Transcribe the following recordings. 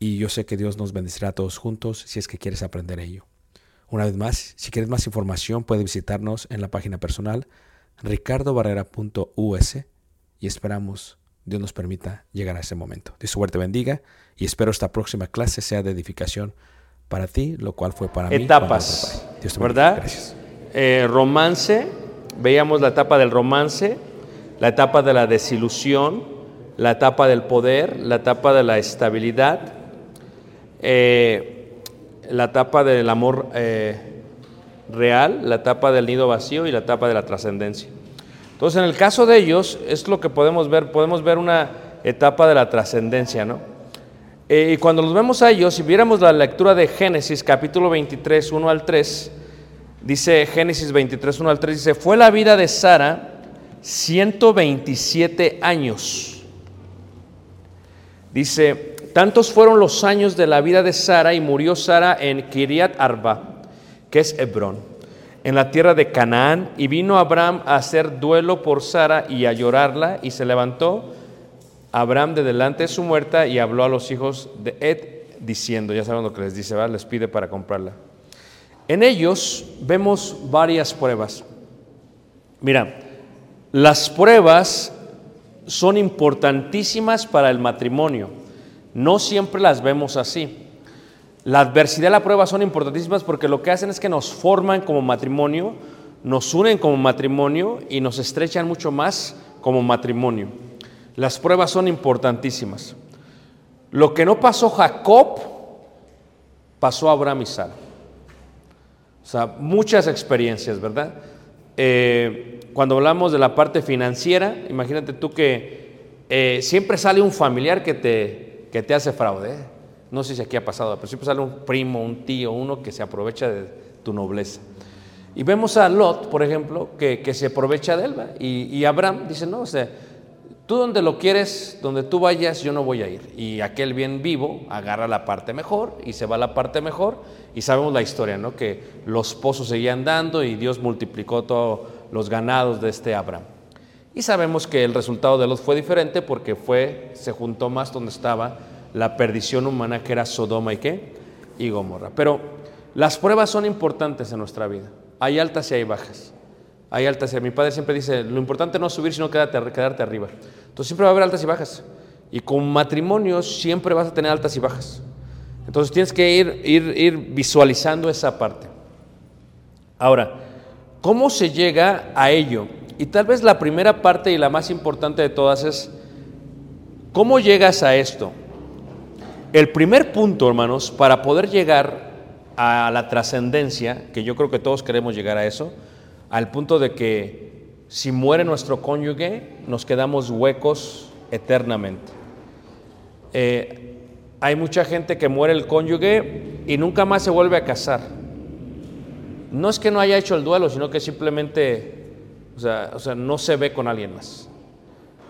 y yo sé que Dios nos bendecirá a todos juntos si es que quieres aprender ello. Una vez más, si quieres más información, puedes visitarnos en la página personal ricardobarrera.us y esperamos Dios nos permita llegar a ese momento. Dios suerte bendiga y espero esta próxima clase sea de edificación para ti, lo cual fue para mí. etapas, otro padre. Dios te bendiga. ¿verdad? Gracias. Eh, romance, veíamos la etapa del romance, la etapa de la desilusión, la etapa del poder, la etapa de la estabilidad, eh, la etapa del amor eh, real, la etapa del nido vacío y la etapa de la trascendencia. Entonces, en el caso de ellos, es lo que podemos ver, podemos ver una etapa de la trascendencia, ¿no? Eh, y cuando los vemos a ellos, si viéramos la lectura de Génesis, capítulo 23, 1 al 3, dice Génesis 23, 1 al 3, dice, fue la vida de Sara 127 años. Dice, tantos fueron los años de la vida de Sara y murió Sara en Kiriat Arba, que es Hebrón, en la tierra de Canaán, y vino Abraham a hacer duelo por Sara y a llorarla, y se levantó Abraham de delante de su muerta y habló a los hijos de Ed, diciendo, ya saben lo que les dice, les pide para comprarla. En ellos vemos varias pruebas. Mira, las pruebas son importantísimas para el matrimonio. No siempre las vemos así. La adversidad y la prueba son importantísimas porque lo que hacen es que nos forman como matrimonio, nos unen como matrimonio y nos estrechan mucho más como matrimonio. Las pruebas son importantísimas. Lo que no pasó Jacob, pasó a Abraham y Sara. O sea, muchas experiencias, ¿verdad? Eh, cuando hablamos de la parte financiera, imagínate tú que eh, siempre sale un familiar que te, que te hace fraude. ¿eh? No sé si aquí ha pasado, pero siempre sale un primo, un tío, uno que se aprovecha de tu nobleza. Y vemos a Lot, por ejemplo, que, que se aprovecha de él. Y, y Abraham dice, no, o sea, tú donde lo quieres, donde tú vayas, yo no voy a ir. Y aquel bien vivo agarra la parte mejor y se va a la parte mejor. Y sabemos la historia, ¿no? Que los pozos seguían dando y Dios multiplicó todos los ganados de este Abraham. Y sabemos que el resultado de Lot fue diferente porque fue, se juntó más donde estaba la perdición humana que era Sodoma y qué? Y Gomorra. Pero las pruebas son importantes en nuestra vida. Hay altas y hay bajas. Hay altas y mi padre siempre dice, lo importante no es subir, sino quedarte, quedarte arriba. Entonces siempre va a haber altas y bajas. Y con matrimonios siempre vas a tener altas y bajas. Entonces tienes que ir, ir, ir visualizando esa parte. Ahora, ¿cómo se llega a ello? Y tal vez la primera parte y la más importante de todas es, ¿cómo llegas a esto? El primer punto, hermanos, para poder llegar a la trascendencia, que yo creo que todos queremos llegar a eso, al punto de que si muere nuestro cónyuge, nos quedamos huecos eternamente. Eh, hay mucha gente que muere el cónyuge y nunca más se vuelve a casar. No es que no haya hecho el duelo, sino que simplemente, o sea, no se ve con alguien más.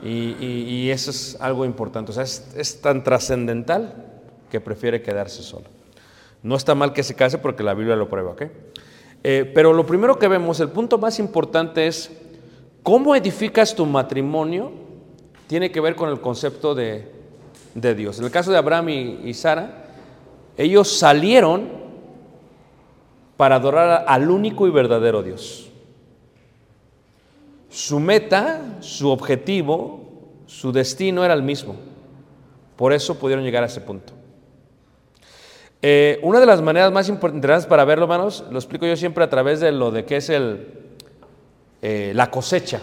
Y, eso es algo importante. O sea, es, tan trascendental que prefiere quedarse solo. No está mal que se case porque la Biblia lo prueba, ¿ok? Eh, pero lo primero que vemos, el punto más importante es cómo edificas tu matrimonio, tiene que ver con el concepto de, de Dios. En el caso de Abraham y, y Sara, ellos salieron para adorar al único y verdadero Dios. Su meta, su objetivo, su destino era el mismo. Por eso pudieron llegar a ese punto. Eh, una de las maneras más importantes para verlo, hermanos, lo explico yo siempre a través de lo de que es el, eh, la cosecha.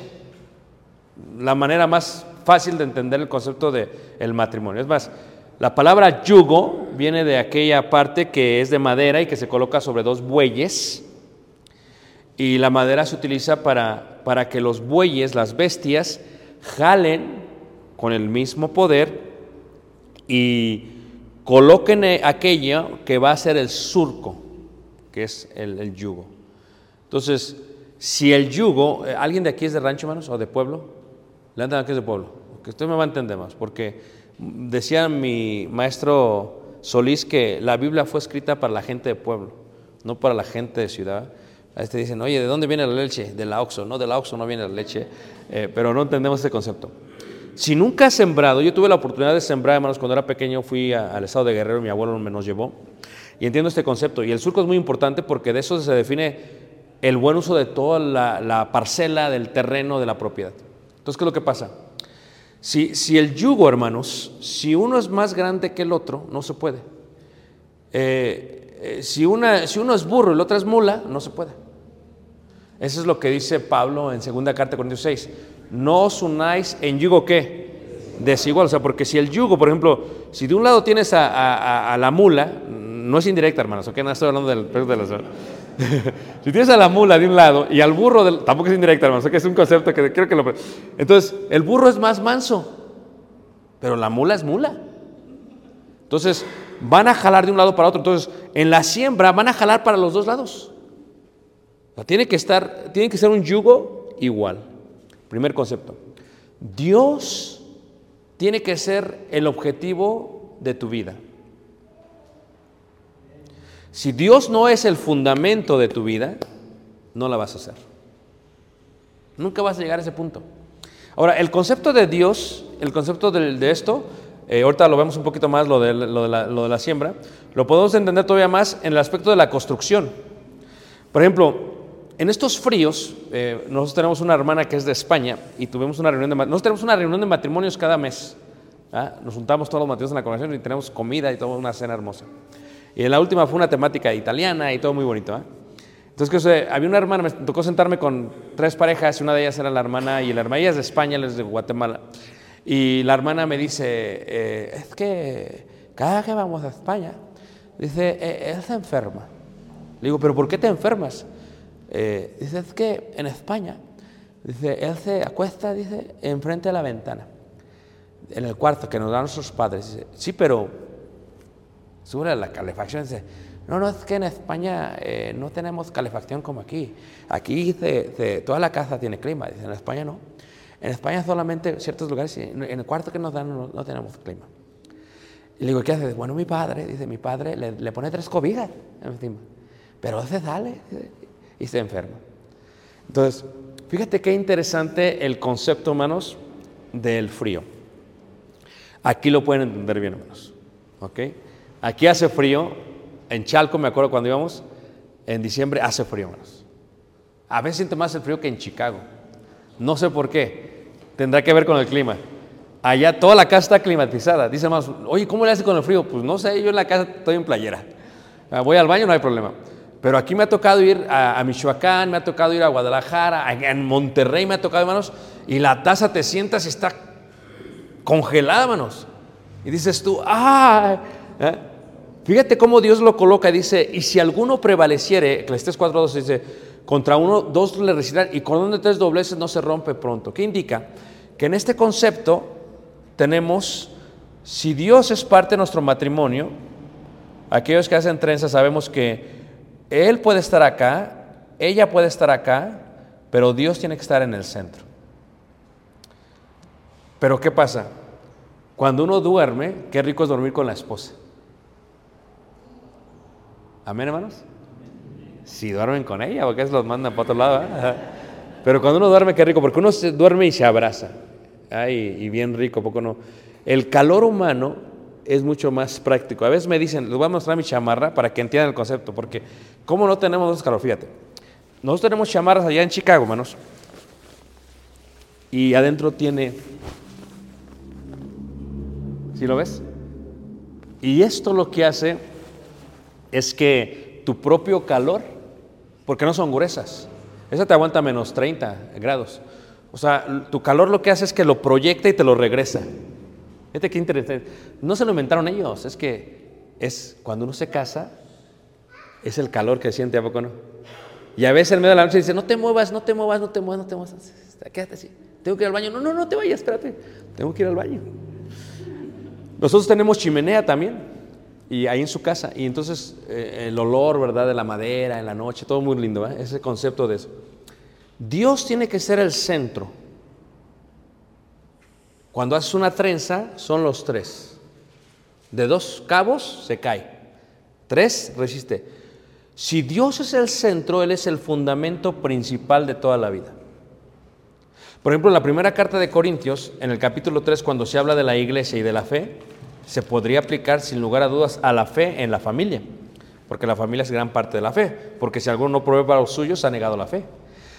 La manera más fácil de entender el concepto del el matrimonio. Es más, la palabra yugo viene de aquella parte que es de madera y que se coloca sobre dos bueyes. Y la madera se utiliza para, para que los bueyes, las bestias, jalen con el mismo poder y coloquen aquello que va a ser el surco, que es el, el yugo. Entonces, si el yugo, eh, ¿alguien de aquí es de rancho, hermanos, o de pueblo? Levantan aquí es de pueblo, que usted me va a entender más, porque decía mi maestro Solís que la Biblia fue escrita para la gente de pueblo, no para la gente de ciudad. A este dicen, oye, ¿de dónde viene la leche? De la Oxo. No, de la Oxo no viene la leche, eh, pero no entendemos ese concepto. Si nunca has sembrado, yo tuve la oportunidad de sembrar, hermanos, cuando era pequeño fui al estado de Guerrero, mi abuelo me nos llevó, y entiendo este concepto. Y el surco es muy importante porque de eso se define el buen uso de toda la, la parcela del terreno de la propiedad. Entonces, ¿qué es lo que pasa? Si, si, el yugo, hermanos, si uno es más grande que el otro, no se puede. Eh, eh, si, una, si uno es burro y el otro es mula, no se puede. Eso es lo que dice Pablo en 2 carta de Corintios 6. No os unáis en yugo qué? Desigual. O sea, porque si el yugo, por ejemplo, si de un lado tienes a, la mula, no es indirecta, hermanos, ok, no estoy hablando del de los... si tienes a la mula de un lado y al burro, del, tampoco es indirecta, hermanos, ok, es un concepto que creo que lo... Entonces, el burro es más manso, pero la mula es mula. Entonces, van a jalar de un lado para otro. Entonces, en la siembra van a jalar para los dos lados. Tiene que estar, tiene que ser un yugo igual. Primer concepto. Dios tiene que ser el objetivo de tu vida. Si Dios no es el fundamento de tu vida, no la vas a hacer. Nunca vas a llegar a ese punto. Ahora, el concepto de Dios, el concepto de, esto, eh, ahorita lo vemos un poquito más, lo de, lo de, la, siembra, lo podemos entender todavía más en el aspecto de la construcción. Por ejemplo, en estos fríos, eh, nosotros tenemos una hermana que es de España y tuvimos una reunión de nosotros tenemos una reunión de matrimonios cada mes, ¿ah? Nos juntamos todos los matrimonios en la congregación y tenemos comida y toda una cena hermosa. Y en la última fue una temática italiana y todo muy bonito. ¿ah? Entonces, había una hermana, me tocó sentarme con tres parejas y una de ellas era la hermana y la hermana, ella es de España, él es de Guatemala. Y la hermana me dice, eh, es que cada que vamos a España, dice, eh, él se enferma. Le digo, pero ¿por qué te enfermas? Eh, dice, es que en España, dice, él se acuesta, dice, enfrente de la ventana, en el cuarto que nos dan nuestros padres. Dice, sí, pero sube la calefacción. Dice, no, no, es que en España eh, no tenemos calefacción como aquí. Aquí se- se- toda la casa tiene clima. Dice, en España no. En España solamente ciertos lugares, en el cuarto que nos dan no, no tenemos clima. Y le digo, ¿qué haces? Bueno, mi padre, dice, mi padre le, le pone tres cobijas encima. Pero se sale dice, y se enferma. Entonces, fíjate qué interesante el concepto, hermanos, del frío. Aquí lo pueden entender bien, hermanos. ¿Ok? Aquí hace frío. En Chalco, me acuerdo cuando íbamos, en diciembre hace frío, hermanos. A veces siente más el frío que en Chicago. No sé por qué. Tendrá que ver con el clima. Allá toda la casa está climatizada. Dice más, oye, ¿cómo le hace con el frío? Pues no sé, yo en la casa estoy en playera. Ah, Voy al baño, no hay problema. Pero aquí me ha tocado ir a, a Michoacán, me ha tocado ir a Guadalajara, en Monterrey me ha tocado, hermanos, y la taza te sientas y está congelada, hermanos. Y dices tú, ¡ah! ¿Eh? Fíjate cómo Dios lo coloca, dice, y si alguno prevaleciere, Eclesiastés 4.2 dice, contra uno, dos le resistirán, y con uno de tres dobleces no se rompe pronto. ¿Qué indica? Que en este concepto tenemos, si Dios es parte de nuestro matrimonio, aquellos que hacen trenzas sabemos que Él puede estar acá, ella puede estar acá, pero Dios tiene que estar en el centro. Pero ¿qué pasa? Cuando uno duerme, qué rico es dormir con la esposa. Amén, hermanos. Si duermen con ella, porque eso los mandan para otro lado. ¿eh? Pero cuando uno duerme, qué rico, porque uno se duerme y se abraza. Ay, y bien rico, poco no. El calor humano es mucho más práctico. A veces me dicen, les voy a mostrar mi chamarra para que entiendan el concepto, porque ¿cómo no tenemos dos calor? Fíjate. Nosotros tenemos chamarras allá en Chicago, hermanos. Y adentro tiene ¿Sí lo ves? Y esto lo que hace es que tu propio calor, porque no son gruesas, esa te aguanta menos 30 grados. O sea, tu calor lo que hace es que lo proyecta y te lo regresa. Qué interesante. No se lo inventaron ellos, es que es cuando uno se casa, es el calor que siente, ¿a poco no? Y a veces en medio de la noche dice, no te muevas, no te muevas, no te muevas, no te muevas. Quédate así. Tengo que ir al baño. No, no, no te vayas, espérate. Tengo que ir al baño. Nosotros tenemos chimenea también, y ahí en su casa, y entonces eh, el olor, ¿verdad?, de la madera en la noche, todo muy lindo, ¿eh? ese concepto de eso. Dios tiene que ser el centro. Cuando haces una trenza, son los tres. De dos cabos se cae. Tres resiste. Si Dios es el centro, Él es el fundamento principal de toda la vida. Por ejemplo, en la primera carta de Corintios, en el capítulo 3, cuando se habla de la iglesia y de la fe, se podría aplicar sin lugar a dudas a la fe en la familia, porque la familia es gran parte de la fe, porque si alguno no provee para los suyos, ha negado la fe.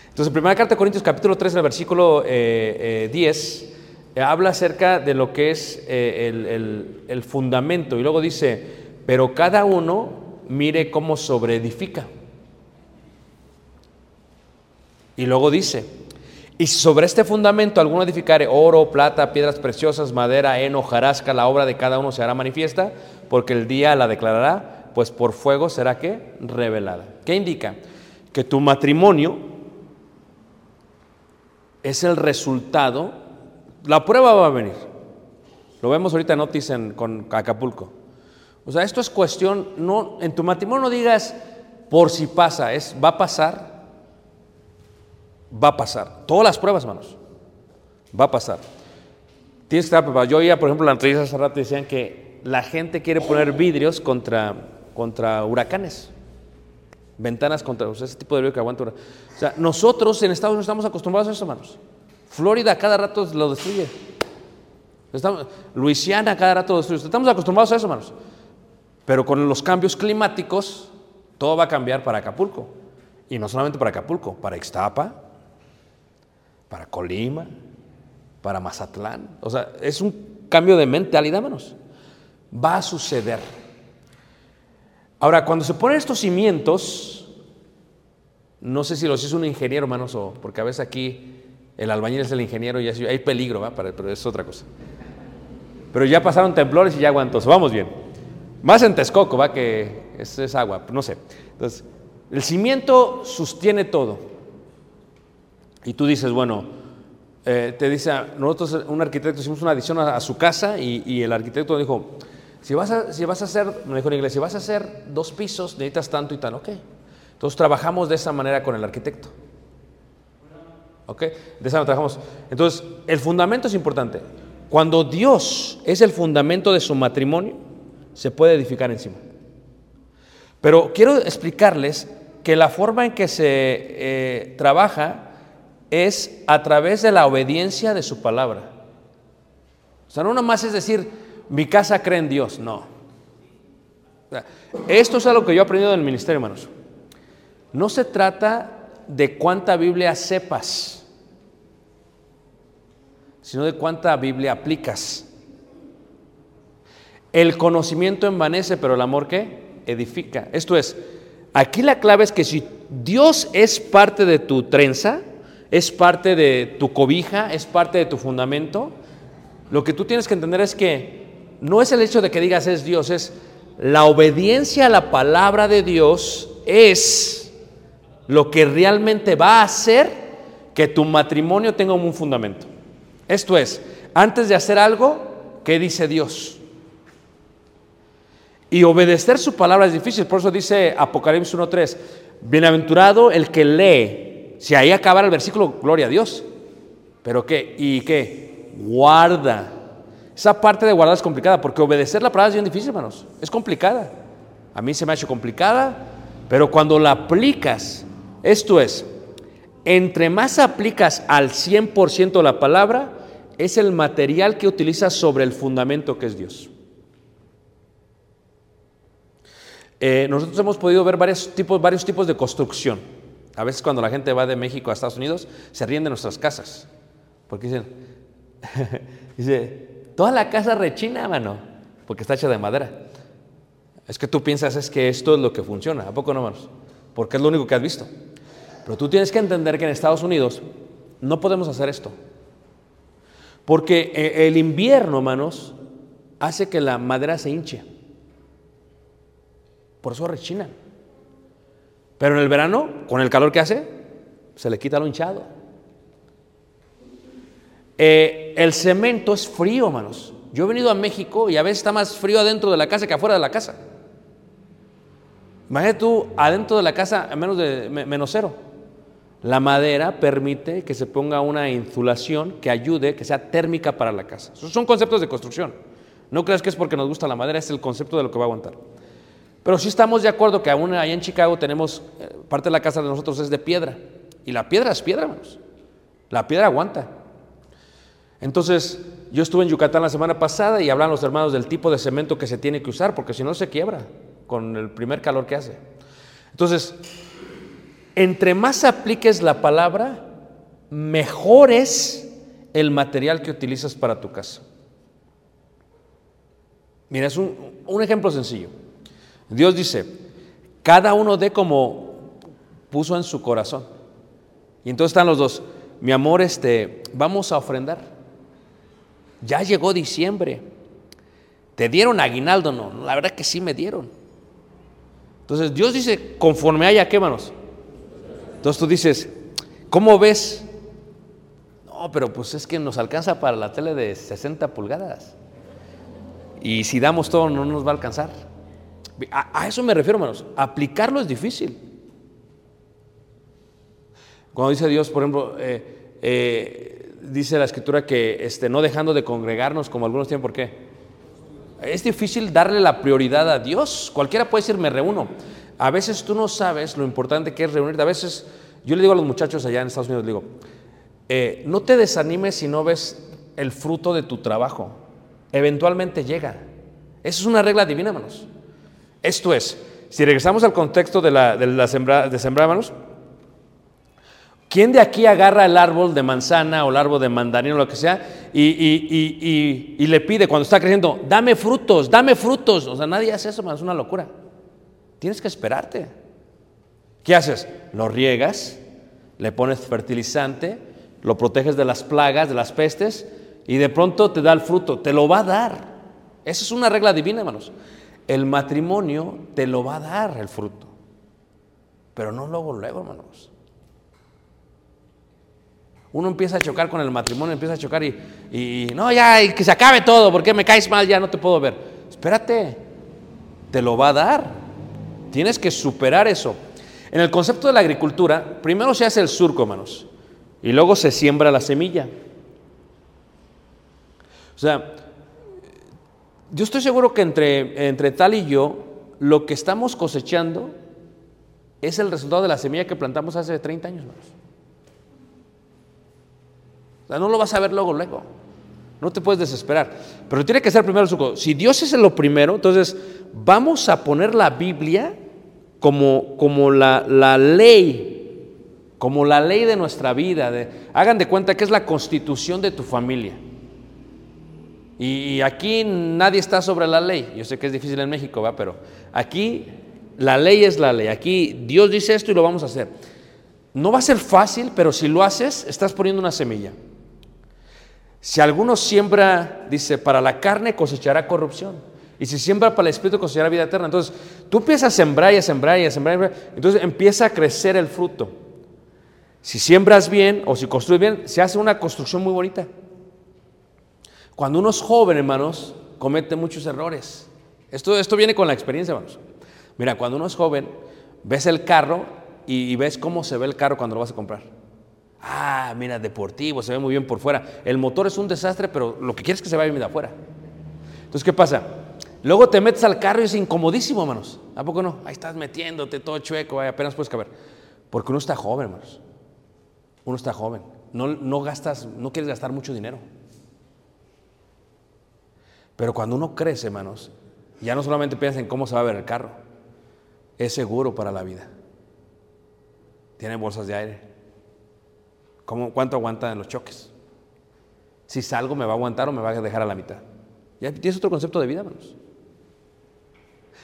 Entonces, primera carta de Corintios, capítulo 3, el versículo eh, 10, eh, habla acerca de lo que es eh, el, el- fundamento, y luego dice, pero cada uno mire cómo sobreedifica. Y luego dice, y sobre este fundamento alguno edificare oro, plata, piedras preciosas, madera, heno, jarasca, la obra de cada uno se hará manifiesta, porque el día la declarará, pues por fuego será que revelada. ¿Qué indica? Que tu matrimonio es el resultado, la prueba va a venir. Lo vemos ahorita en Otis con Acapulco. O sea, esto es cuestión, no, en tu matrimonio no digas por si pasa, es va a pasar, va a pasar. Todas las pruebas, hermanos, va a pasar. Tienes que estar. Yo oía, por ejemplo, en la entrevista hace rato decían que la gente quiere poner vidrios contra, contra huracanes. Ventanas contra o sea, ese tipo de vidrio que aguanta. O sea, nosotros en Estados Unidos estamos acostumbrados a eso, hermanos. Florida cada rato lo destruye. Luisiana cada rato lo destruye. Estamos acostumbrados a eso, hermanos. Pero con los cambios climáticos, todo va a cambiar para Acapulco. Y no solamente para Acapulco, para Ixtapa, para Colima, para Mazatlán. O sea, es un cambio de mentalidad, hermanos. Va a suceder. Ahora, cuando se ponen estos cimientos, no sé si los hizo un ingeniero, hermanos, o porque a veces aquí el albañil es el ingeniero y así, hay peligro, ¿va? Pero es otra cosa. Pero ya pasaron temblores y ya aguantó, vamos bien. Más en Texcoco, va, que es, agua, no sé. Entonces, el cimiento sostiene todo. Y tú dices, bueno, eh, te dice, nosotros, un arquitecto, hicimos una adición a, su casa y, y el arquitecto dijo, si vas, a, si vas a hacer, me dijo en inglés, si vas a hacer dos pisos, necesitas tanto y tal, ok. Entonces trabajamos de esa manera con el arquitecto. ¿Ok? De esa manera trabajamos. Entonces, el fundamento es importante. Cuando Dios es el fundamento de su matrimonio, se puede edificar encima. Pero quiero explicarles que la forma en que se eh, trabaja es a través de la obediencia de su palabra. O sea, no nomás es decir, mi casa cree en Dios, no. Esto es algo que yo he aprendido en el ministerio, hermanos. No se trata de cuánta Biblia sepas, sino de cuánta Biblia aplicas. El conocimiento envanece, pero el amor qué? Edifica. Esto es, aquí la clave es que si Dios es parte de tu trenza, es parte de tu cobija, es parte de tu fundamento, lo que tú tienes que entender es que no es el hecho de que digas es Dios, es la obediencia a la palabra de Dios es lo que realmente va a hacer que tu matrimonio tenga un fundamento. Esto es, antes de hacer algo, ¿qué dice Dios? Y obedecer su palabra es difícil, por eso dice Apocalipsis 1.3, bienaventurado el que lee, si ahí acaba el versículo, gloria a Dios, pero ¿qué? ¿Y qué? Guarda. Esa parte de guardar es complicada, porque obedecer la palabra es bien difícil, hermanos, es complicada. A mí se me ha hecho complicada, pero cuando la aplicas, esto es, entre más aplicas al 100% la palabra, es el material que utilizas sobre el fundamento que es Dios. Eh, nosotros hemos podido ver varios tipos, varios tipos de construcción. A veces cuando la gente va de México a Estados Unidos, se ríen de nuestras casas. Porque dicen, dice, toda la casa rechina, mano, porque está hecha de madera. Es que tú piensas es que esto es lo que funciona, ¿a poco no, manos? Porque es lo único que has visto. Pero tú tienes que entender que en Estados Unidos no podemos hacer esto. Porque eh, el invierno, hermanos, hace que la madera se hinche. Por eso rechinan. Pero en el verano, con el calor que hace, se le quita lo hinchado. Eh, el cemento es frío, hermanos. Yo he venido a México y a veces está más frío adentro de la casa que afuera de la casa. Imagínate tú adentro de la casa a menos de me- menos cero. La madera permite que se ponga una insulación que ayude, que sea térmica para la casa. Esos son conceptos de construcción. No creas que es porque nos gusta la madera, es el concepto de lo que va a aguantar. Pero sí estamos de acuerdo que aún allá en Chicago tenemos, eh, parte de la casa de nosotros es de piedra. Y la piedra es piedra, hermanos. La piedra aguanta. Entonces, yo estuve en Yucatán la semana pasada y hablan los hermanos del tipo de cemento que se tiene que usar, porque si no se quiebra con el primer calor que hace. Entonces, entre más apliques la palabra, mejor es el material que utilizas para tu casa. Mira, es un, un ejemplo sencillo. Dios dice, cada uno dé como puso en su corazón. Y entonces están los dos, mi amor, este, vamos a ofrendar. Ya llegó diciembre. ¿Te dieron aguinaldo? No, la verdad que sí me dieron. Entonces Dios dice, conforme haya, ¿qué manos? Entonces tú dices, ¿cómo ves? No, pero pues es que nos alcanza para la tele de 60 pulgadas. Y si damos todo, no nos va a alcanzar. A, a eso me refiero, hermanos. Aplicarlo es difícil. Cuando dice Dios, por ejemplo, eh, eh, dice la escritura que este, no dejando de congregarnos como algunos tienen, ¿por qué? Es difícil darle la prioridad a Dios. Cualquiera puede decir, me reúno. A veces tú no sabes lo importante que es reunirte. A veces yo le digo a los muchachos allá en Estados Unidos, digo, eh, no te desanimes si no ves el fruto de tu trabajo. Eventualmente llega. Eso es una regla divina, hermanos. Esto es, si regresamos al contexto de, la, de, la sembra, de sembrar, hermanos, ¿Quién de aquí agarra el árbol de manzana o el árbol de mandarina o lo que sea y, y- y- y- le pide cuando está creciendo, dame frutos, dame frutos? O sea, nadie hace eso, man, es una locura. Tienes que esperarte. ¿Qué haces? Lo riegas, le pones fertilizante, lo proteges de las plagas, de las pestes, y de pronto te da el fruto, te lo va a dar. Esa es una regla divina, hermanos. El matrimonio te lo va a dar el fruto, pero no luego, luego, hermanos. Uno empieza a chocar con el matrimonio, empieza a chocar y, y no, ya, y que se acabe todo, porque me caes mal, ya no te puedo ver. Espérate, te lo va a dar. Tienes que superar eso. En el concepto de la agricultura, primero se hace el surco, hermanos, y luego se siembra la semilla. O sea, yo estoy seguro que entre, entre tal y yo, lo que estamos cosechando es el resultado de la semilla que plantamos hace 30 años, hermanos. O sea, no lo vas a ver luego, luego. No te puedes desesperar. Pero tiene que ser primero el surco. Si Dios es lo primero, entonces vamos a poner la Biblia como, como la, la ley, como la ley de nuestra vida. hagan de cuenta que es la constitución de tu familia. Y, y aquí nadie está sobre la ley. Yo sé que es difícil en México, ¿va? pero aquí la ley es la ley. Aquí Dios dice esto y lo vamos a hacer. No va a ser fácil, pero si lo haces, estás poniendo una semilla. Si alguno siembra, dice, para la carne cosechará corrupción. Y si siembra para el espíritu cosechará vida eterna. Entonces, tú empiezas a sembrar y a sembrar y a sembrar. y a sembrar, Entonces empieza a crecer el fruto. Si siembras bien o si construyes bien, se hace una construcción muy bonita. Cuando uno es joven, hermanos, comete muchos errores. Esto, esto viene con la experiencia, hermanos. Mira, cuando uno es joven, ves el carro y, y ves cómo se ve el carro cuando lo vas a comprar. Ah, mira, deportivo, se ve muy bien por fuera. El motor es un desastre, pero lo que quieres es que se vaya bien de afuera. Entonces, ¿qué pasa? Luego te metes al carro y es incomodísimo, hermanos. ¿A poco no? Ahí estás metiéndote todo chueco, ay, apenas puedes caber. Porque uno está joven, hermanos. Uno está joven. No, no gastas, no quieres gastar mucho dinero. Pero cuando uno crece, hermanos, ya no solamente piensa en cómo se va a ver el carro, es seguro para la vida. Tiene bolsas de aire. ¿Cómo, ¿Cuánto aguanta en los choques? Si salgo, ¿me va a aguantar o me va a dejar a la mitad? Ya tienes otro concepto de vida, hermanos.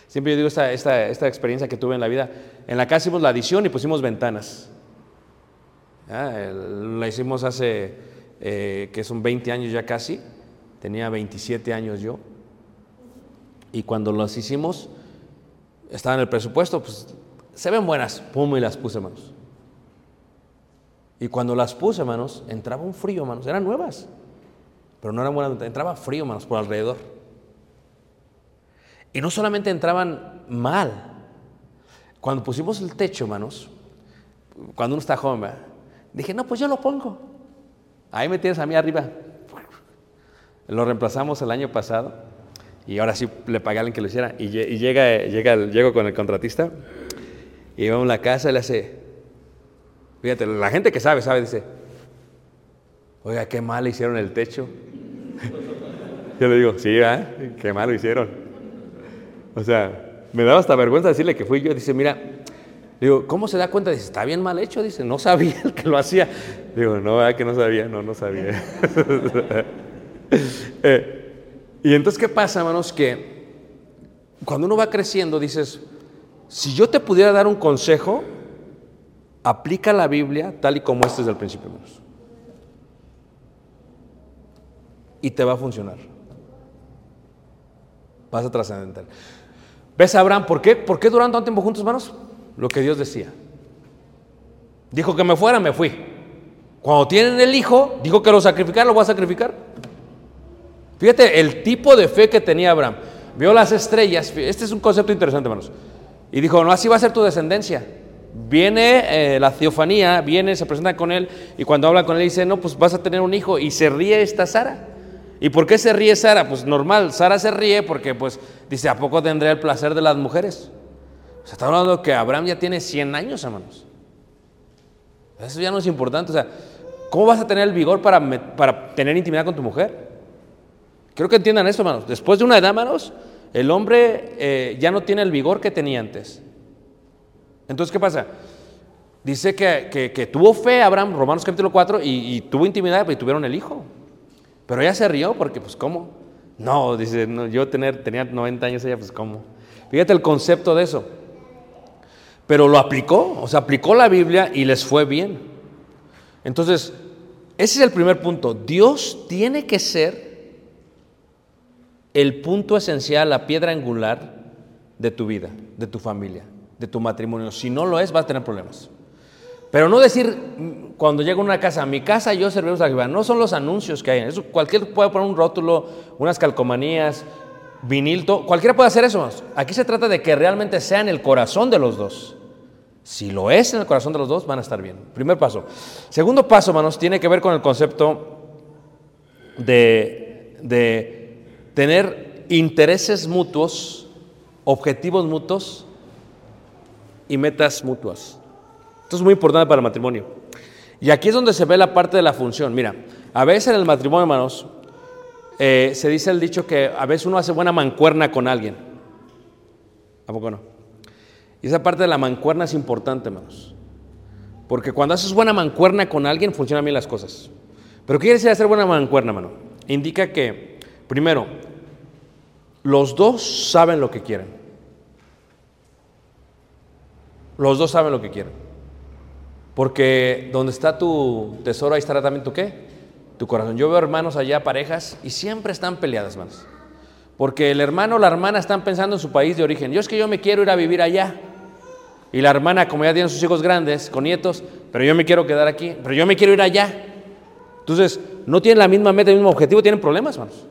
Siempre yo digo esta, esta, esta experiencia que tuve en la vida. En la casa hicimos la adición y pusimos ventanas. La hicimos hace, eh, que son 20 años ya casi. Tenía 27 años yo. Y cuando las hicimos, estaba en el presupuesto, pues se ven buenas. Pum, y las puse, hermanos. Y cuando las puse, hermanos, entraba un frío, hermanos. Eran nuevas, pero no eran buenas. Entraba frío, hermanos, por alrededor. Y no solamente entraban mal. Cuando pusimos el techo, hermanos, cuando uno está joven, dije, no, pues yo lo pongo. Ahí me tienes a mí arriba. Lo reemplazamos el año pasado y ahora sí le pagué a alguien que lo hiciera. Y, lle- y llega, llego con el contratista y vamos a la casa y le hace, fíjate, la gente que sabe, sabe, dice, oiga, qué mal hicieron el techo. Yo le digo, sí, ¿verdad? qué mal lo hicieron. O sea, me daba hasta vergüenza decirle que fui yo. Dice, mira, digo, ¿cómo se da cuenta? Dice, está bien mal hecho. Dice, no sabía el que lo hacía. Digo, no, ¿verdad que no sabía? No, no sabía. Eh, y entonces, ¿qué pasa, hermanos? Que cuando uno va creciendo, dices, si yo te pudiera dar un consejo, aplica la Biblia tal y como es desde el principio, hermanos. Y te va a funcionar. Vas a trascendental. ¿Ves a Abraham? ¿Por qué? ¿Por qué duraron tanto tiempo juntos, hermanos? Lo que Dios decía. Dijo que me fuera, me fui. Cuando tienen el hijo, dijo que lo sacrificara, lo voy a sacrificar. Fíjate el tipo de fe que tenía Abraham. Vio las estrellas. Este es un concepto interesante, hermanos. Y dijo, no, así va a ser tu descendencia. Viene eh, la teofanía, viene, se presenta con él, y cuando habla con él dice, no, pues vas a tener un hijo. Y se ríe esta Sara. ¿Y por qué se ríe Sara? Pues normal, Sara se ríe porque pues dice, ¿a poco tendré el placer de las mujeres? O sea, está hablando que Abraham ya tiene 100 años, hermanos. Eso ya no es importante. O sea, ¿cómo vas a tener el vigor para, para tener intimidad con tu mujer? Quiero que entiendan esto, hermanos. Después de una edad, hermanos, el hombre eh, ya no tiene el vigor que tenía antes. Entonces, ¿qué pasa? Dice que, que- tuvo fe Abraham, Romanos capítulo 4, y, y tuvo intimidad y tuvieron el hijo. Pero ella se rió porque, pues, ¿cómo? No, dice, yo tenía 90 años, ella, pues, ¿cómo? Fíjate el concepto de eso. Pero lo aplicó, o sea, aplicó la Biblia y les fue bien. Entonces, ese es el primer punto. Dios tiene que ser el punto esencial, la piedra angular de tu vida, de tu familia, de tu matrimonio. Si no lo es, vas a tener problemas. Pero no decir mm, cuando llega una casa, mi casa yo servimos a Jehová. No son los anuncios que hay. Eso, cualquier puede poner un rótulo, unas calcomanías, vinil, todo. cualquiera puede hacer eso. Aquí se trata de que realmente sea en el corazón de los dos. Si lo es en el corazón de los dos, van a estar bien. Primer paso. Segundo paso, hermanos, tiene que ver con el concepto de, de tener intereses mutuos, objetivos mutuos y metas mutuas. Esto es muy importante para el matrimonio. Y aquí es donde se ve la parte de la función. Mira, a veces en el matrimonio, hermanos, eh, se dice el dicho que a veces uno hace buena mancuerna con alguien. ¿A poco no? Y esa parte de la mancuerna es importante, hermanos. Porque cuando haces buena mancuerna con alguien, funcionan bien las cosas. Pero ¿qué quiere decir hacer buena mancuerna, hermano? Indica que, primero, los dos saben lo que quieren. Los dos saben lo que quieren. Porque donde está tu tesoro, ahí estará también tu qué? Tu corazón. Yo veo hermanos allá, parejas, y siempre están peleadas, hermanos. Porque el hermano o la hermana están pensando en su país de origen. Yo es que yo me quiero ir a vivir allá. Y la hermana, como ya tiene sus hijos grandes, con nietos, pero yo me quiero quedar aquí, pero yo me quiero ir allá. Entonces, no tienen la misma meta, el mismo objetivo, tienen problemas, hermanos.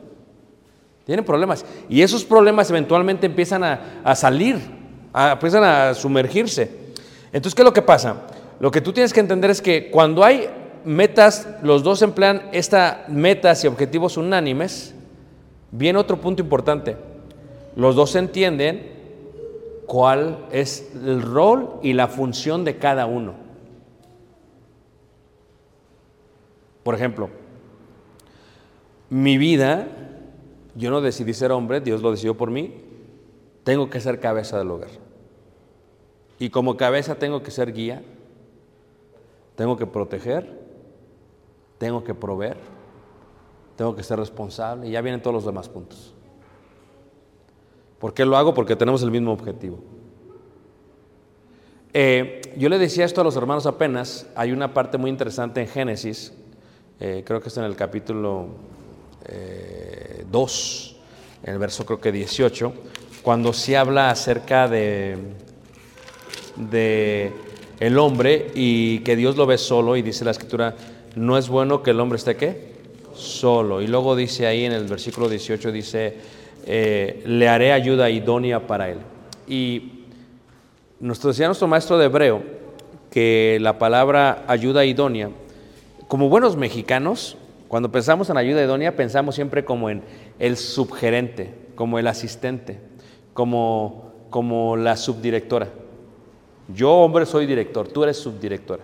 Tienen problemas. Y esos problemas eventualmente empiezan a, a salir, a- empiezan a sumergirse. Entonces, ¿qué es lo que pasa? Lo que tú tienes que entender es que cuando hay metas, los dos emplean estas metas y objetivos unánimes, viene otro punto importante. Los dos entienden cuál es el rol y la función de cada uno. Por ejemplo, mi vida, yo no decidí ser hombre, Dios lo decidió por mí, tengo que ser cabeza del hogar. Y como cabeza tengo que ser guía, tengo que proteger, tengo que proveer, tengo que ser responsable, y ya vienen todos los demás puntos. ¿Por qué lo hago? Porque tenemos el mismo objetivo. Eh, yo le decía esto a los hermanos apenas, hay una parte muy interesante en Génesis, eh, creo que está en el capítulo 2, en el verso creo que 18, cuando se habla acerca de, de el hombre y que Dios lo ve solo y dice la escritura, no es bueno que el hombre esté qué? Solo. Y luego dice ahí en el versículo 18, dice, eh, le haré ayuda idónea para él. Y nuestro decía nuestro maestro de hebreo que la palabra ayuda idónea, como buenos mexicanos, cuando pensamos en ayuda idónea, pensamos siempre como en el subgerente, como el asistente, como, como la subdirectora. Yo, hombre, soy director, tú eres subdirectora.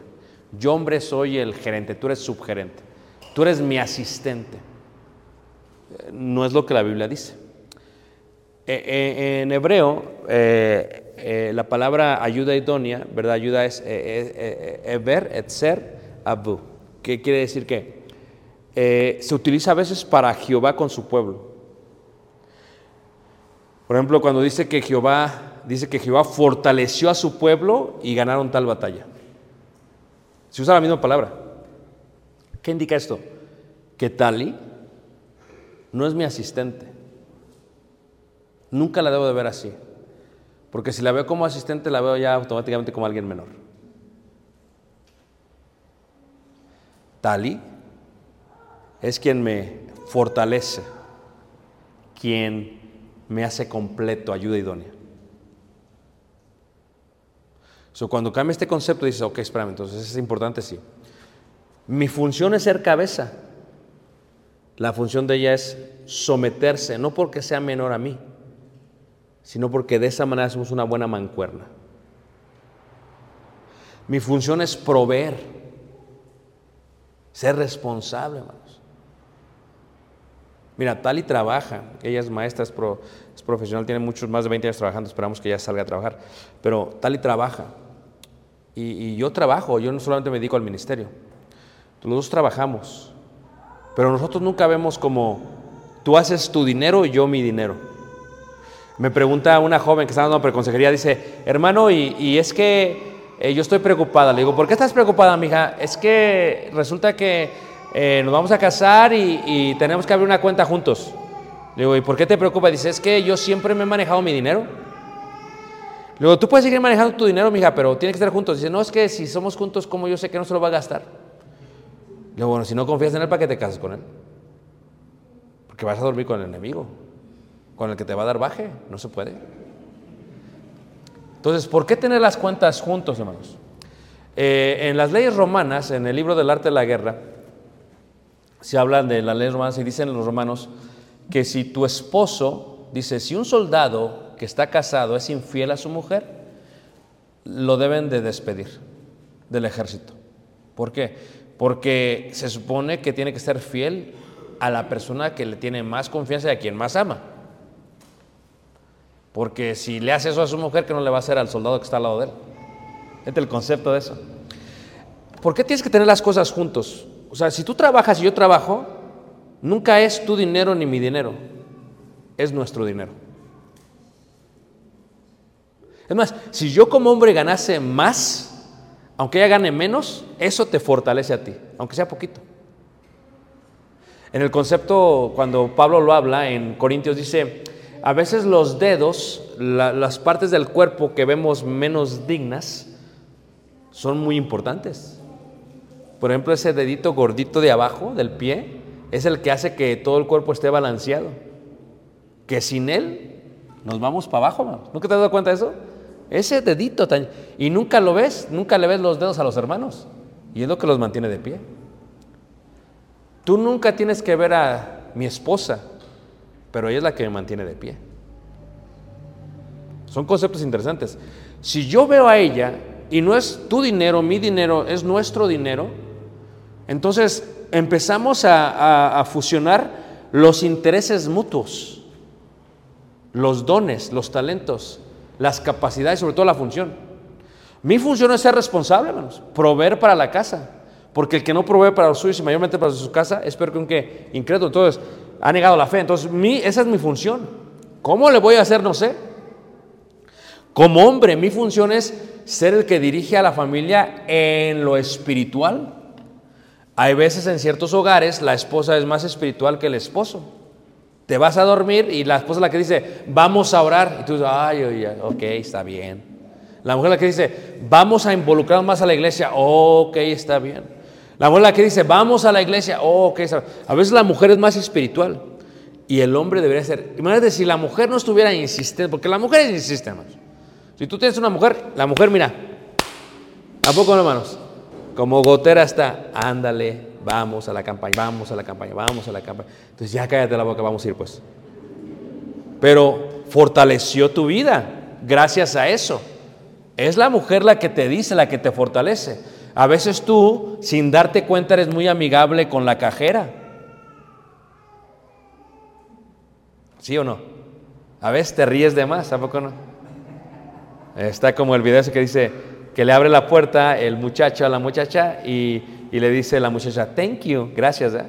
Yo, hombre, soy el gerente, tú eres subgerente. Tú eres mi asistente. No es lo que la Biblia dice. Eh, eh, en hebreo, eh, eh, la palabra ayuda idónea, ¿verdad? Ayuda es eh, eh, etzer, abu. ¿Qué quiere decir que? Se utiliza a veces para Jehová con su pueblo. Por ejemplo, cuando dice que Jehová, dice que Jehová fortaleció a su pueblo y ganaron tal batalla. Se usa la misma palabra. ¿Qué indica esto? Que Tali no es mi asistente. Nunca la debo de ver así. Porque si la veo como asistente, la veo ya automáticamente como alguien menor. Tali es quien me fortalece, quien me hace completo, ayuda idónea. Cuando cambia este concepto, dices, ok, espérame, entonces es importante, sí. Mi función es ser cabeza. La función de ella es someterse, no porque sea menor a mí, sino porque de esa manera hacemos una buena mancuerna. Mi función es proveer, ser responsable, hermanos. Mira, Tali trabaja, ella es maestra, es profesional, tiene muchos más de 20 años trabajando, esperamos que ya salga a trabajar, pero Tali trabaja. Y, yo trabajo, yo no solamente me dedico al ministerio. Los dos trabajamos. Pero nosotros nunca vemos como tú haces tu dinero y yo mi dinero. Me pregunta una joven que está dando preconsejería, dice, hermano, y, es que eh, yo estoy preocupada. Le digo, ¿por qué estás preocupada, mija? Es que resulta que eh, nos vamos a casar y, y tenemos que abrir una cuenta juntos. Le digo, ¿y por qué te preocupa? Dice, es que yo siempre me he manejado mi dinero. Le digo, tú puedes seguir manejando tu dinero, mija, pero tiene que estar juntos. Dice, no, es que si somos juntos, ¿cómo yo sé que no se lo va a gastar? Digo, bueno, si no confías en él, ¿para qué te casas con él? Porque vas a dormir con el enemigo, con el que te va a dar baje. No se puede. Entonces, ¿por qué tener las cuentas juntos, hermanos? Eh, en las leyes romanas, en el libro del arte de la guerra, se hablan de las leyes romanas y dicen los romanos que si tu esposo, dice, si un soldado que está casado es infiel a su mujer, lo deben de despedir del ejército. ¿Por qué? Porque se supone que tiene que ser fiel a la persona que le tiene más confianza y a quien más ama. Porque si le hace eso a su mujer, ¿qué no le va a hacer al soldado que está al lado de él? Este es el concepto de eso. ¿Por qué tienes que tener las cosas juntos? O sea, si tú trabajas y yo trabajo, nunca es tu dinero ni mi dinero, es nuestro dinero. Es más, si yo como hombre ganase más, aunque ella gane menos, eso te fortalece a ti, aunque sea poquito. En el concepto, cuando Pablo lo habla en Corintios, dice, a veces los dedos, la- las partes del cuerpo que vemos menos dignas, son muy importantes. Por ejemplo, ese dedito gordito de abajo del pie es el que hace que todo el cuerpo esté balanceado. Que sin él nos vamos para abajo. hermanos. ¿Nunca te has dado cuenta de eso? Ese dedito tan... Y nunca lo ves, nunca le ves los dedos a los hermanos. Y es lo que los mantiene de pie. Tú nunca tienes que ver a mi esposa, pero ella es la que me mantiene de pie. Son conceptos interesantes. Si yo veo a ella y no es tu dinero, mi dinero, es nuestro dinero, entonces empezamos a, fusionar los intereses mutuos, los dones, los talentos, las capacidades, sobre todo la función. Mi función es ser responsable, hermanos, proveer para la casa. Porque el que no provee para los suyos y mayormente para su casa es peor que un que incrédulo. Entonces, ha negado la fe. Entonces, mi, esa es mi función. ¿Cómo le voy a hacer? No sé. Como hombre, mi función es ser el que dirige a la familia en lo espiritual. Hay veces en ciertos hogares la esposa es más espiritual que el esposo. Te vas a dormir y la esposa es la que dice, vamos a orar. Y tú dices, ay, oye, ok, está bien. La mujer la que dice, vamos a involucrarnos más a la iglesia. ok, está bien. La mujer la que dice, vamos a la iglesia. ok, está bien. A veces la mujer es más espiritual y el hombre debería ser. Imagínate si la mujer no estuviera insistente, porque la mujer insiste, hermanos. Si tú tienes una mujer, la mujer, mira, ¿a poco no, hermanos? Como gotera está, ándale, vamos a la campaña, vamos a la campaña, vamos a la campaña. Entonces ya cállate la boca, vamos a ir pues. Pero fortaleció tu vida gracias a eso. Es la mujer la que te dice, la que te fortalece. A veces tú, sin darte cuenta, eres muy amigable con la cajera. ¿Sí o no? A veces te ríes de más, ¿a poco no? Está como el video ese que dice que le abre la puerta el muchacho a la muchacha y, y le dice la muchacha, thank you, gracias. ¿eh?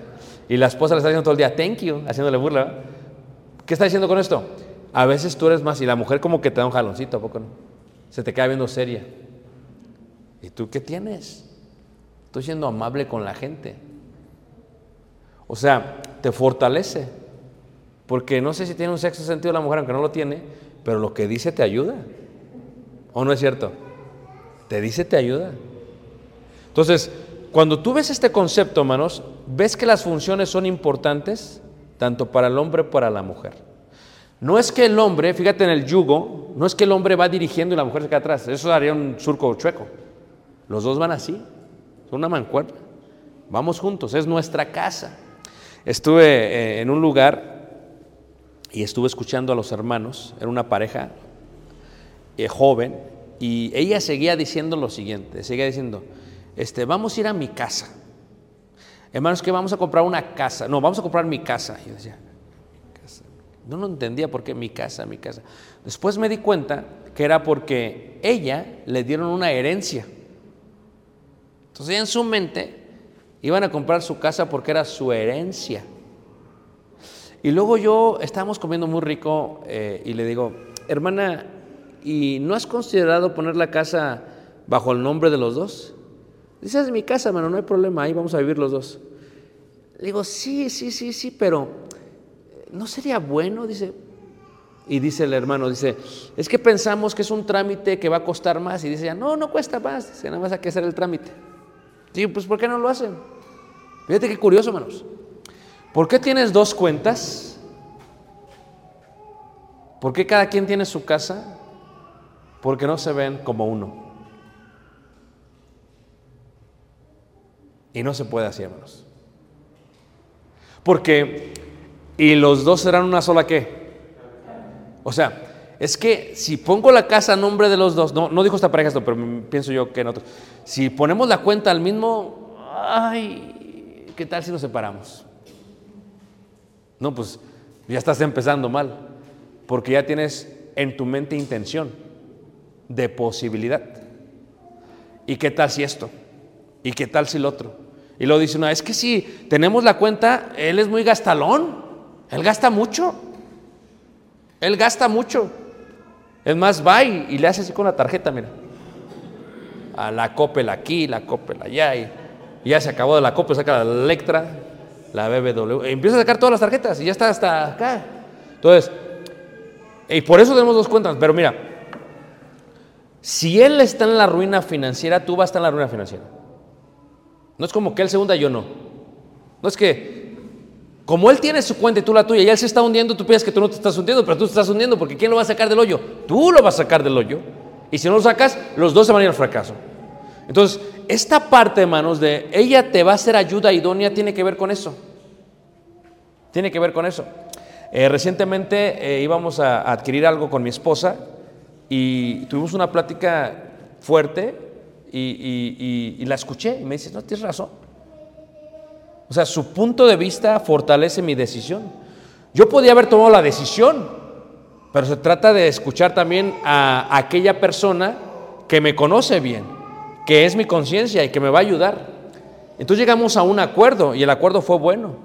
Y la esposa le está diciendo todo el día, thank you, haciéndole burla. ¿verdad? ¿Qué está diciendo con esto? A veces tú eres más, y la mujer como que te da un jaloncito, ¿a poco no? Se te queda viendo seria. ¿Y tú qué tienes? Estoy siendo amable con la gente. O sea, te fortalece. Porque no sé si tiene un sexto sentido la mujer, aunque no lo tiene, pero lo que dice te ayuda. ¿O no es cierto? Te dice, te ayuda. Entonces, cuando tú ves este concepto, hermanos, ves que las funciones son importantes tanto para el hombre como para la mujer. No es que el hombre, fíjate en el yugo, no es que el hombre va dirigiendo y la mujer se queda atrás. Eso haría un surco chueco. Los dos van así, son una mancuerna. Vamos juntos, es nuestra casa. Estuve eh, en un lugar y estuve escuchando a los hermanos, era una pareja eh, joven, y ella seguía diciendo lo siguiente, seguía diciendo, este, vamos a ir a mi casa. Hermanos, que vamos a comprar una casa. No, vamos a comprar mi casa. Yo decía, "Mi casa". no lo entendía por qué mi casa, mi casa. Después me di cuenta que era porque ella le dieron una herencia Entonces en su mente iban a comprar su casa porque era su herencia. Y luego yo estábamos comiendo muy rico eh, y le digo, hermana, ¿y no has considerado poner la casa bajo el nombre de los dos? Dice, es mi casa, hermano, no hay problema, ahí vamos a vivir los dos. Le digo, sí, sí, sí, sí, pero ¿no sería bueno? Dice, y dice el hermano, dice, es que pensamos que es un trámite que va a costar más. Y dice, ya, no, no cuesta más, dice, nada más hay que hacer el trámite. Digo, pues ¿por qué no lo hacen? Fíjate qué curioso, hermanos. ¿Por qué tienes dos cuentas? ¿Por qué cada quien tiene su casa? Porque no se ven como uno. Y no se puede así, hermanos. Porque, y los dos serán una sola qué. O sea, es que si pongo la casa a nombre de los dos, no, no dijo esta pareja esto, pero pienso yo que en. Si ponemos la cuenta al mismo, ay, ¿qué tal si nos separamos? No, pues ya estás empezando mal, porque ya tienes en tu mente intención de posibilidad. ¿Y qué tal si esto? ¿Y qué tal si lo otro? Y luego dice una, es que si tenemos la cuenta, él es muy gastalón, él gasta mucho, él gasta mucho. Es más, va y, le hace así con la tarjeta, mira. A la Coppel aquí, la Coppel allá, y, ya se acabó de la Coppel, saca la Electra, la BBW, empieza a sacar todas las tarjetas y ya está hasta acá. Entonces, y por eso tenemos dos cuentas, pero mira, si él está en la ruina financiera, tú vas a estar en la ruina financiera. No es como que él se hunda y yo no. No es que, como él tiene su cuenta y tú la tuya, y él se está hundiendo, tú piensas que tú no te estás hundiendo, pero tú te estás hundiendo, porque ¿quién lo va a sacar del hoyo? Tú lo vas a sacar del hoyo. Y si no lo sacas, los dos se van a ir al fracaso. Entonces, esta parte, hermanos, de ella te va a hacer ayuda idónea, tiene que ver con eso. Tiene que ver con eso. Eh, recientemente eh, íbamos a adquirir algo con mi esposa y tuvimos una plática fuerte y, la escuché y me dice, no, tienes razón. O sea, su punto de vista fortalece mi decisión. Yo podía haber tomado la decisión, pero se trata de escuchar también a aquella persona que me conoce bien, que es mi conciencia y que me va a ayudar. Entonces llegamos a un acuerdo y el acuerdo fue bueno.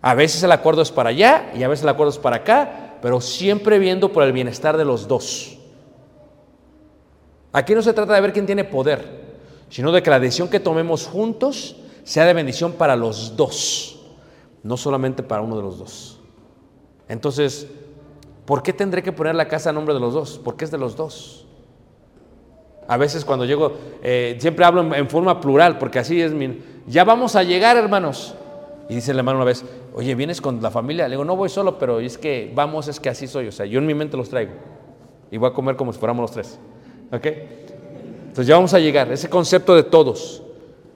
A veces el acuerdo es para allá y a veces el acuerdo es para acá, pero siempre viendo por el bienestar de los dos. Aquí no se trata de ver quién tiene poder, sino de que la decisión que tomemos juntos sea de bendición para los dos, no solamente para uno de los dos. Entonces, ¿por qué tendré que poner la casa a nombre de los dos? Porque es de los dos. A veces cuando llego, eh, siempre hablo en, en forma plural, porque así es mi... Ya vamos a llegar, hermanos. Y dice el hermano una vez, oye, ¿vienes con la familia? Le digo, no voy solo, pero es que vamos, es que así soy. O sea, yo en mi mente los traigo. Y voy a comer como si fuéramos los tres. ¿Ok? Entonces ya vamos a llegar. Ese concepto de todos.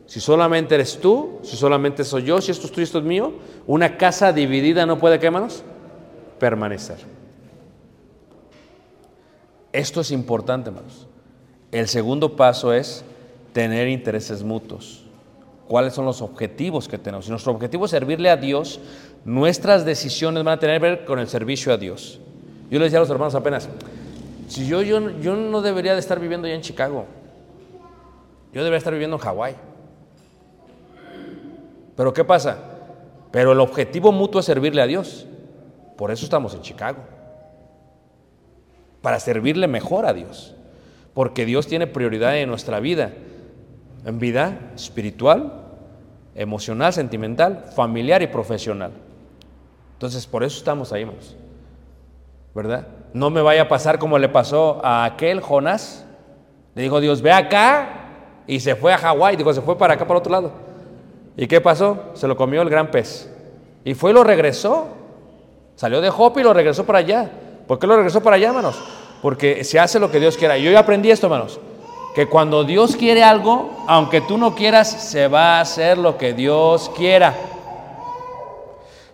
Si solamente eres tú, si solamente soy yo, si esto es tuyo, esto es mío, una casa dividida no puede, ¿qué, hermanos? Permanecer. Esto es importante, hermanos. El segundo paso es tener intereses mutuos. ¿Cuáles son los objetivos que tenemos? Si nuestro objetivo es servirle a Dios, nuestras decisiones van a tener que ver con el servicio a Dios. Yo les decía a los hermanos apenas, si yo, yo, yo no debería de estar viviendo ya en Chicago, yo debería estar viviendo en Hawái. Pero ¿qué pasa? Pero el objetivo mutuo es servirle a Dios. Por eso estamos en Chicago. Para servirle mejor a Dios. Porque Dios tiene prioridad en nuestra vida. En vida espiritual, emocional, sentimental, familiar y profesional. Entonces, por eso estamos ahí. ¿Verdad? No me vaya a pasar como le pasó a aquel Jonás. Le dijo Dios, ve acá. Y se fue a Hawái. Dijo, se fue para acá, para otro lado. ¿Y qué pasó? Se lo comió el gran pez. Y fue y lo regresó. Salió de Jope y lo regresó para allá. ¿Por qué lo regresó para allá, hermanos? Porque se hace lo que Dios quiera. Yo ya aprendí esto, hermanos. Que cuando Dios quiere algo, aunque tú no quieras, se va a hacer lo que Dios quiera.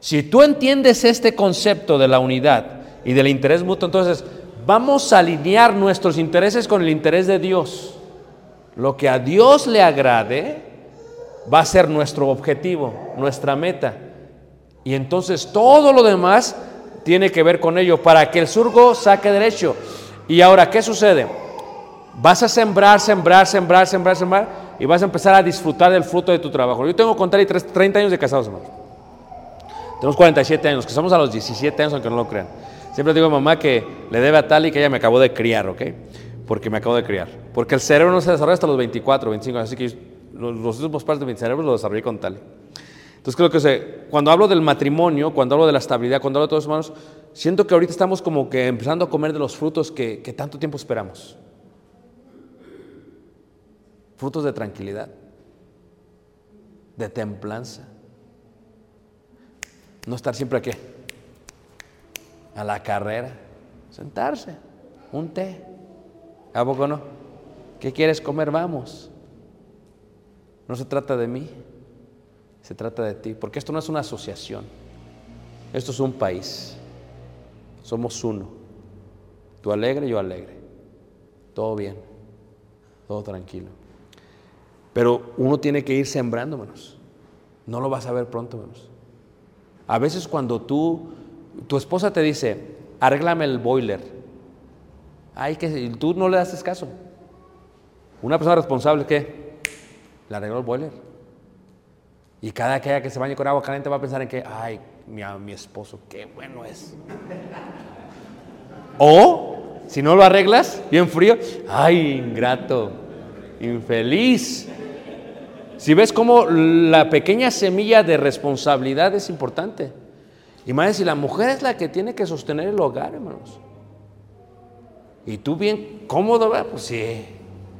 Si tú entiendes este concepto de la unidad y del interés mutuo, entonces vamos a alinear nuestros intereses con el interés de Dios. Lo que a Dios le agrade va a ser nuestro objetivo, nuestra meta. Y entonces todo lo demás tiene que ver con ello, para que el surgo saque derecho. Y ahora, ¿qué sucede? Vas a sembrar, sembrar, sembrar, sembrar, sembrar, y vas a empezar a disfrutar del fruto de tu trabajo. Yo tengo con Tali tres- 30 años de casados, hermanos. Tenemos 47 años, nos casamos a los 17 años, aunque no lo crean. Siempre digo a mamá que le debe a Tali que ella me acabó de criar, ¿ok? Porque me acabo de criar. Porque el cerebro no se desarrolla hasta los 24, 25 años, así que los, los últimos partes de mi cerebro los desarrollé con Tali. Entonces creo que cuando hablo del matrimonio, cuando hablo de la estabilidad, cuando hablo de todos los hermanos, siento que ahorita estamos como que empezando a comer de los frutos que, que tanto tiempo esperamos. Frutos de tranquilidad, de templanza. No estar siempre aquí, a la carrera, sentarse, un té. ¿A poco no? ¿Qué quieres comer? Vamos. No se trata de mí, se trata de ti, porque esto no es una asociación, esto es un país, somos uno, tú alegre, yo alegre, todo bien, todo tranquilo. Pero uno tiene que ir sembrando, hermanos, no lo vas a ver pronto, hermanos. A veces cuando tú, tu esposa te dice, arréglame el boiler, ay, que tú no le das caso. Una persona responsable, ¿qué? Le arregló el boiler. Y cada que haya que se bañe con agua caliente va a pensar en que, ay, mi, mi esposo, qué bueno es. O, si no lo arreglas, bien frío, ay, ingrato, infeliz. Si ves cómo la pequeña semilla de responsabilidad es importante. Y más si la mujer es la que tiene que sostener el hogar, hermanos. Y tú bien cómodo, ¿verdad? pues sí,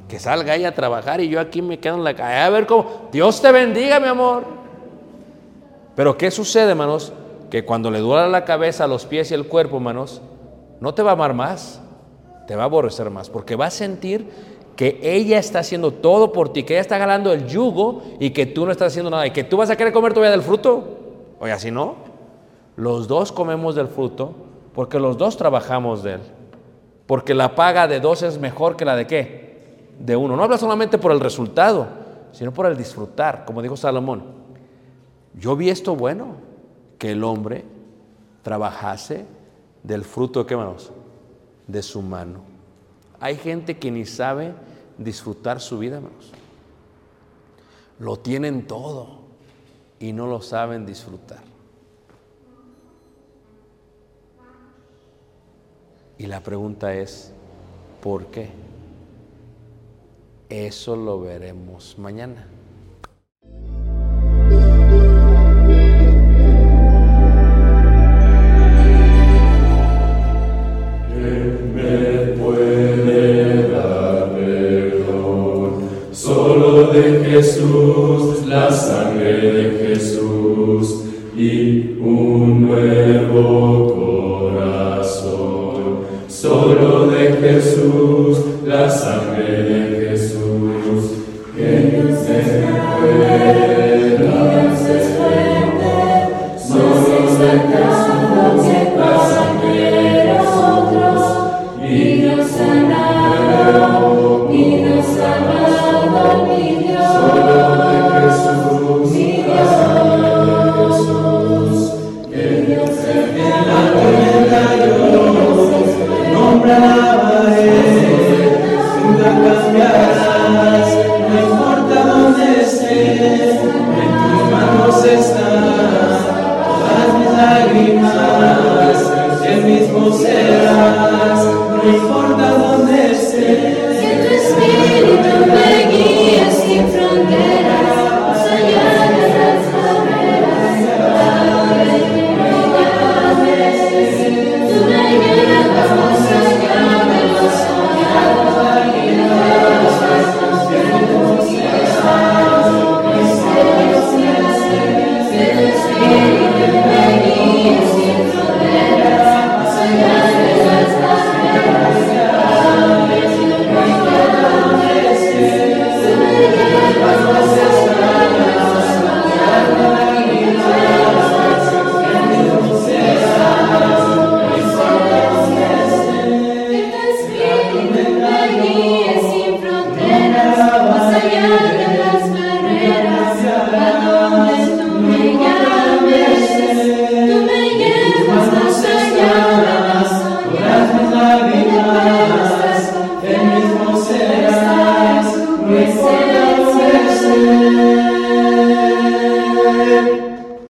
que salga ella a trabajar y yo aquí me quedo en la calle. A ver cómo, Dios te bendiga, mi amor. Pero ¿qué sucede, hermanos? Que cuando le duela la cabeza, los pies y el cuerpo, hermanos, no te va a amar más, te va a aborrecer más, porque va a sentir que ella está haciendo todo por ti, que ella está ganando el yugo y que tú no estás haciendo nada, y que tú vas a querer comer todavía del fruto. Oye, así no. Los dos comemos del fruto porque los dos trabajamos de él. Porque la paga de dos es mejor que la de qué? De uno. No habla solamente por el resultado, sino por el disfrutar, como dijo Salomón. Yo vi esto bueno, que el hombre trabajase del fruto, ¿qué manos? De su mano. Hay gente que ni sabe disfrutar su vida, hermanos. Lo tienen todo y no lo saben disfrutar. Y la pregunta es, ¿por qué? Eso lo veremos mañana. Amém.